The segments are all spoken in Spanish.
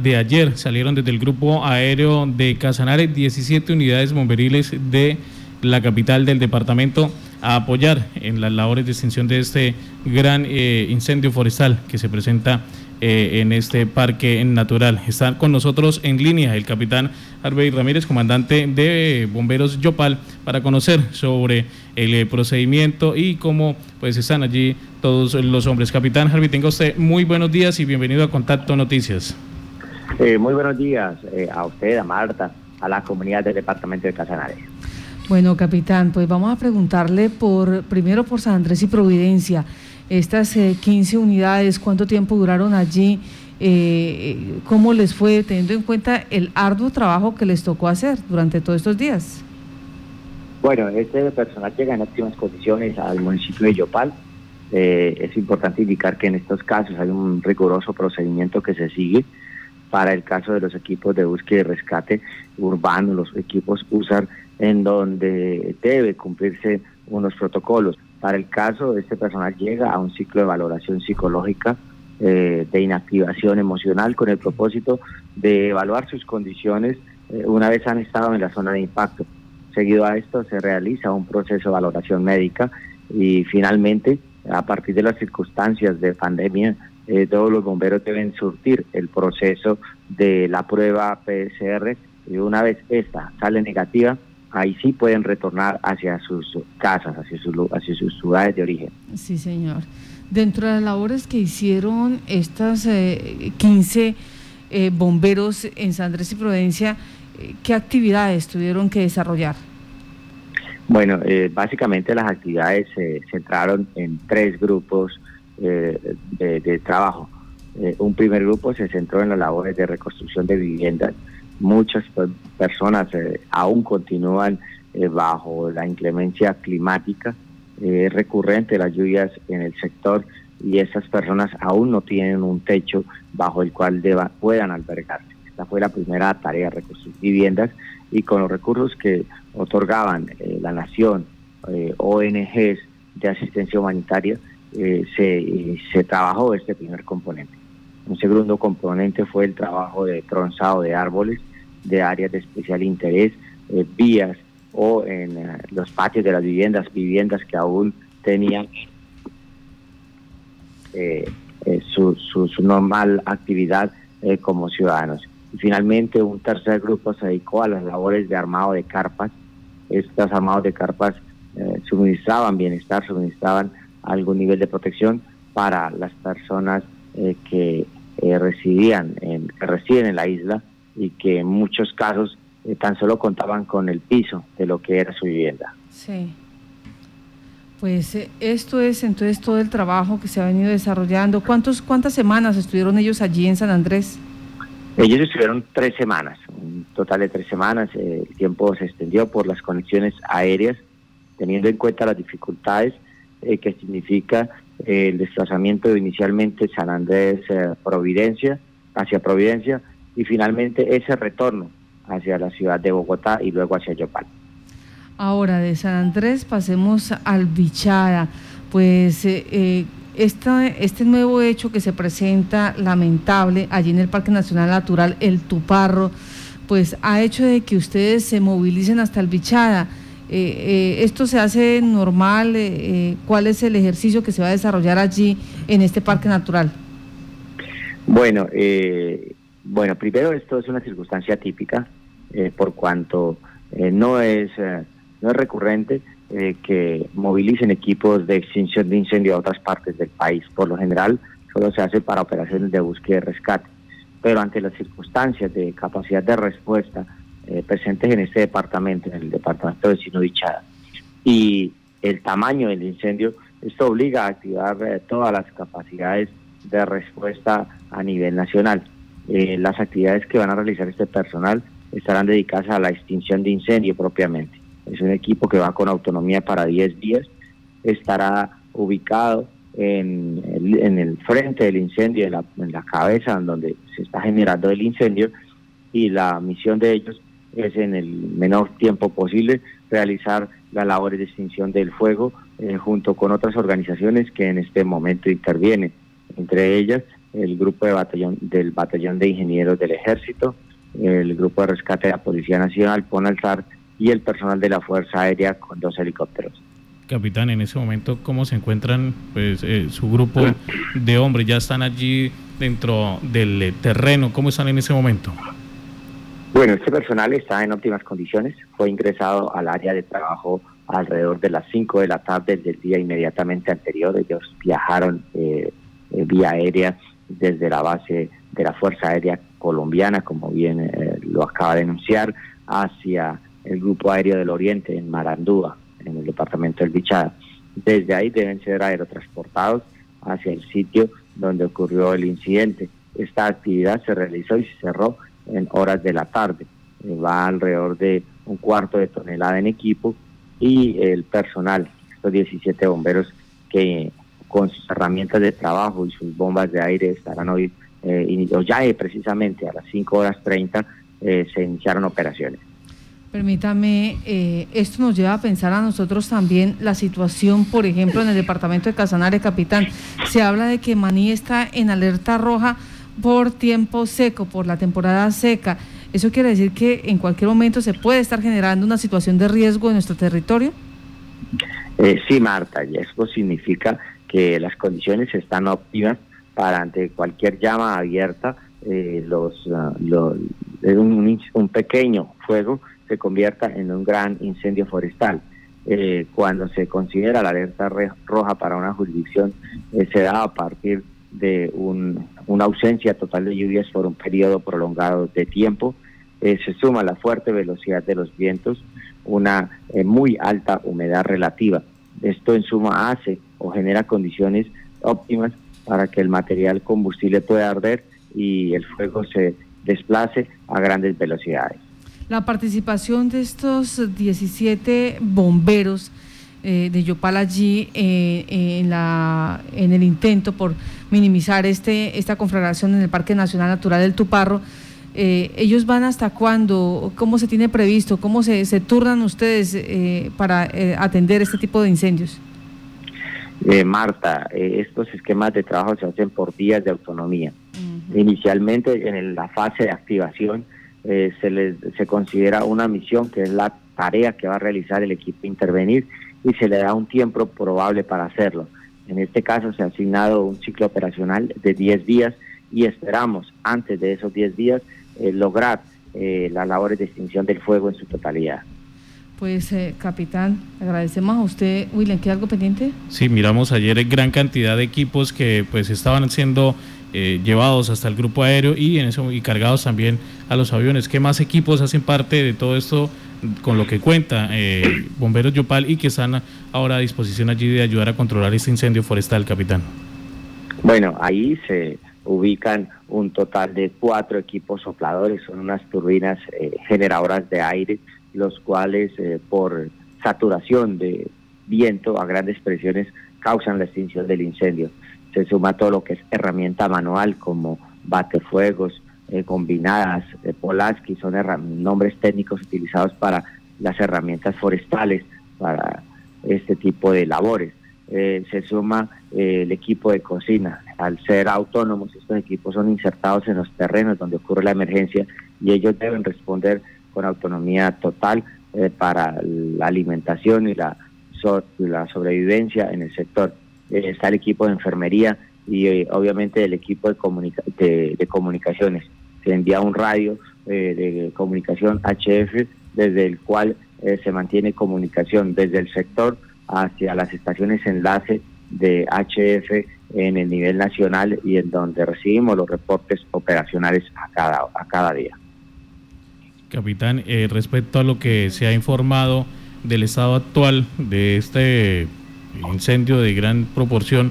de ayer salieron desde el grupo aéreo de Casanare 17 unidades bomberiles de la capital del departamento a apoyar en las labores de extinción de este gran eh, incendio forestal que se presenta eh, en este parque natural. Está con nosotros en línea el capitán Harvey Ramírez, comandante de Bomberos Yopal, para conocer sobre el eh, procedimiento y cómo pues están allí todos los hombres. Capitán Harvey, tenga usted muy buenos días y bienvenido a Contacto Noticias. Eh, muy buenos días eh, a usted, a Marta, a la comunidad del departamento de Casanare. Bueno, capitán, pues vamos a preguntarle por primero por San Andrés y Providencia. Estas 15 eh, unidades, ¿cuánto tiempo duraron allí? ¿Cómo les fue, teniendo en cuenta el arduo trabajo que les tocó hacer durante todos estos días? Bueno, este personal llega en óptimas condiciones al municipio de Yopal. es importante indicar que en estos casos hay un riguroso procedimiento que se sigue para el caso de los equipos de búsqueda y rescate urbano, los equipos USAR, en donde debe cumplirse unos protocolos. Para el caso, este personal llega a un ciclo de valoración psicológica, eh, de inactivación emocional, con el propósito de evaluar sus condiciones eh, una vez han estado en la zona de impacto. Seguido a esto, se realiza un proceso de valoración médica y finalmente, a partir de las circunstancias de pandemia, eh, todos los bomberos deben surtir el proceso de la prueba PCR y una vez esta sale negativa, ahí sí pueden retornar hacia sus casas, hacia, hacia sus ciudades de origen. Sí, señor. Dentro de las labores que hicieron estas 15 eh, eh, bomberos en San Andrés y Providencia, ¿qué actividades tuvieron que desarrollar? Bueno, básicamente las actividades se centraron en tres grupos eh, de, trabajo. Eh, un primer grupo se centró en las labores de reconstrucción de viviendas. Muchas personas eh, aún continúan bajo la inclemencia climática recurrente, las lluvias en el sector y esas personas aún no tienen un techo bajo el cual puedan albergarse. Esta fue la primera tarea, reconstruir viviendas y con los recursos que otorgaban la nación, ONGs de asistencia humanitaria, eh, se, se trabajó este primer componente. Un segundo componente fue el trabajo de tronzado de árboles de áreas de especial interés, eh, vías o en eh, los patios de las viviendas, viviendas que aún tenían su, su, normal actividad como ciudadanos. Y finalmente un tercer grupo se dedicó a las labores de armado de carpas. Estos armados de carpas suministraban bienestar, suministraban algún nivel de protección para las personas eh, que eh, residían en, que residen en la isla y que en muchos casos eh, tan solo contaban con el piso de lo que era su vivienda. Sí. Pues esto es entonces todo el trabajo que se ha venido desarrollando. ¿Cuántos, ¿Cuántas semanas estuvieron ellos allí en San Andrés? Ellos estuvieron tres semanas, un total de tres semanas. el tiempo se extendió por las conexiones aéreas, teniendo en cuenta las dificultades eh, que significa eh, el desplazamiento de inicialmente San Andrés eh, Providencia, hacia Providencia, y finalmente ese retorno hacia la ciudad de Bogotá y luego hacia Yopal. Ahora, de San Andrés pasemos al Bichara. Pues este nuevo hecho que se presenta lamentable allí en el Parque Nacional Natural El Tuparro, pues ha hecho de que ustedes se movilicen hasta el Bichara. Eh, eh, ¿Esto se hace normal? Eh, ¿Cuál es el ejercicio que se va a desarrollar allí en este parque natural? Bueno, bueno, primero esto es una circunstancia típica, por cuanto no es no es recurrente que movilicen equipos de extinción de incendio a otras partes del país. Por lo general, solo se hace para operaciones de búsqueda y rescate. Pero ante las circunstancias de capacidad de respuesta eh, presentes en este departamento, en el departamento vecino Dichada. Y el tamaño del incendio, esto obliga a activar eh, todas las capacidades de respuesta a nivel nacional. Eh, las actividades que van a realizar este personal estarán dedicadas a la extinción de incendio propiamente. Es un equipo que va con autonomía para 10 días, estará ubicado en el, en el frente del incendio, en la, en la cabeza donde se está generando el incendio, y la misión de ellos es en el menor tiempo posible realizar las labores de extinción del fuego eh, junto con otras organizaciones que en este momento intervienen, entre ellas el grupo de batallón, del Batallón de Ingenieros del Ejército, el grupo de rescate de la Policía Nacional, PONALSAR y el personal de la Fuerza Aérea con dos helicópteros. Capitán, en ese momento, ¿cómo se encuentran pues, eh, su grupo de hombres? ¿Ya están allí dentro del eh, terreno? ¿Cómo están en ese momento? Bueno, este personal está en óptimas condiciones. Fue ingresado al área de trabajo alrededor de las 5 de la tarde del día inmediatamente anterior. Ellos viajaron eh, vía aérea desde la base de la Fuerza Aérea Colombiana, como bien lo acaba de anunciar, hacia el Grupo Aéreo del Oriente en Marandúa, en el departamento del Bichada. Desde ahí deben ser aerotransportados hacia el sitio donde ocurrió el incidente. Esta actividad se realizó y se cerró en horas de la tarde. Eh, va alrededor de un cuarto de tonelada en equipo y el personal, estos 17 bomberos que con sus herramientas de trabajo y sus bombas de aire estarán hoy, eh, ya precisamente a las 5 horas 30 eh, se iniciaron operaciones. Permítame, eh, esto nos lleva a pensar a nosotros también la situación, por ejemplo, en el departamento de Casanare, capitán. Se habla de que Maní está en alerta roja por tiempo seco, por la temporada seca. ¿Eso quiere decir que en cualquier momento se puede estar generando una situación de riesgo en nuestro territorio? Eh, sí, Marta, y eso significa que las condiciones están óptimas para ante cualquier llama abierta, eh, los, uh, un, un pequeño fuego se convierta en un gran incendio forestal. Eh, cuando se considera la alerta roja para una jurisdicción, eh, se da a partir de una ausencia total de lluvias por un periodo prolongado de tiempo. Eh, se suma la fuerte velocidad de los vientos, una muy alta humedad relativa. Esto en suma hace o genera condiciones óptimas para que el material combustible pueda arder y el fuego se desplace a grandes velocidades la participación de estos 17 bomberos eh, de Yopal allí eh, en, la, en el intento por minimizar este, esta conflagración en el Parque Nacional Natural del Tuparro. Eh, ¿Ellos van hasta cuándo? ¿Cómo se tiene previsto? ¿Cómo se, se turnan ustedes para atender este tipo de incendios? Marta, estos esquemas de trabajo se hacen por días de autonomía. Inicialmente en la fase de activación eh, se, les, se considera una misión que es la tarea que va a realizar el equipo intervenir y se le da un tiempo probable para hacerlo. En este caso se ha asignado un ciclo operacional de 10 días y esperamos antes de esos 10 días eh, lograr eh, las labores de extinción del fuego en su totalidad. Pues, capitán, agradecemos a usted. William, ¿queda algo pendiente? Sí, miramos ayer gran cantidad de equipos que pues estaban siendo eh, llevados hasta el grupo aéreo y, en eso, y cargados también a los aviones. ¿Qué más equipos hacen parte de todo esto con lo que cuenta eh, Bomberos Yopal y que están ahora a disposición allí de ayudar a controlar este incendio forestal, capitán? Bueno, ahí se ubican un total de cuatro equipos sopladores, son unas turbinas eh, generadoras de aire, los cuales por saturación de viento a grandes presiones causan la extinción del incendio se suma todo lo que es herramienta manual como batefuegos, eh, combinadas, eh, Polaski, son nombres técnicos utilizados para las herramientas forestales, para este tipo de labores. Eh, se suma eh, el equipo de cocina. Al ser autónomos, estos equipos son insertados en los terrenos donde ocurre la emergencia y ellos deben responder con autonomía total para la alimentación y la, la sobrevivencia en el sector. Eh, está el equipo de enfermería y eh, obviamente el equipo de, comunicaciones. Se envía un radio eh, de comunicación HF desde el cual se mantiene comunicación desde el sector hacia las estaciones enlace de HF en el nivel nacional y en donde recibimos los reportes operacionales a cada, a cada día. Capitán, respecto a lo que se ha informado del estado actual de este incendio de gran proporción,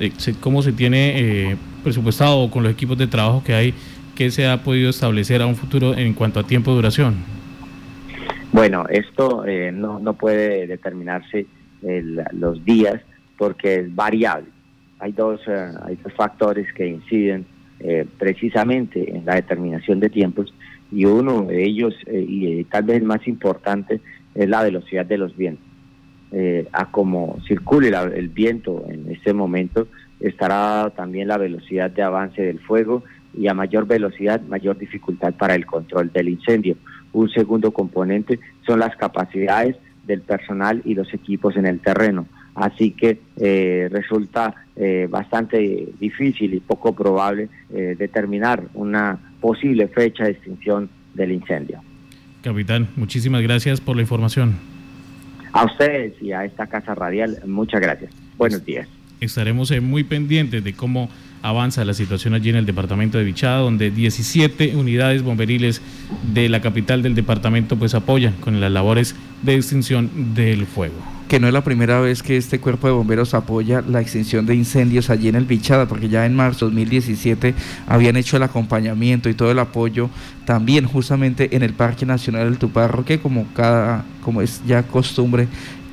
eh, cómo se tiene eh, presupuestado con los equipos de trabajo que hay, qué se ha podido establecer a un futuro en cuanto a tiempo de duración. Bueno, esto eh, no, no puede determinarse los días porque es variable. Hay dos, hay dos factores que inciden precisamente en la determinación de tiempos y uno de ellos, y tal vez el más importante, es la velocidad de los vientos. Eh, a como circule el viento en este momento, estará también la velocidad de avance del fuego y a mayor velocidad, mayor dificultad para el control del incendio. Un segundo componente son las capacidades del personal y los equipos en el terreno. Así que eh, resulta eh, bastante difícil y poco probable eh, determinar una posible fecha de extinción del incendio. Capitán, muchísimas gracias por la información. A ustedes y a esta Casa Radial, muchas gracias. Buenos días. Estaremos muy pendientes de cómo avanza la situación allí en el departamento de Vichada, donde 17 unidades bomberiles de la capital del departamento pues apoyan con las labores de extinción del fuego. Que no es la primera vez que este cuerpo de bomberos apoya la extinción de incendios allí en el Vichada, porque ya en marzo de 2017 habían hecho el acompañamiento y todo el apoyo también justamente en el Parque Nacional del Tuparro, que como cada, como es ya costumbre,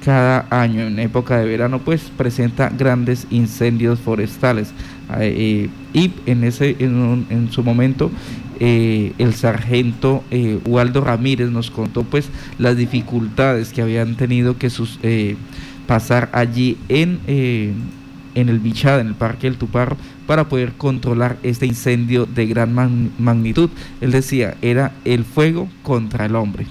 cada año en época de verano pues presenta grandes incendios forestales eh, y en ese en, su momento eh, el sargento eh, Waldo Ramírez nos contó pues las dificultades que habían tenido que sus, pasar allí en, en el Bichada, en el Parque del Tuparro, para poder controlar este incendio de gran magnitud. Él decía, era el fuego contra el hombre.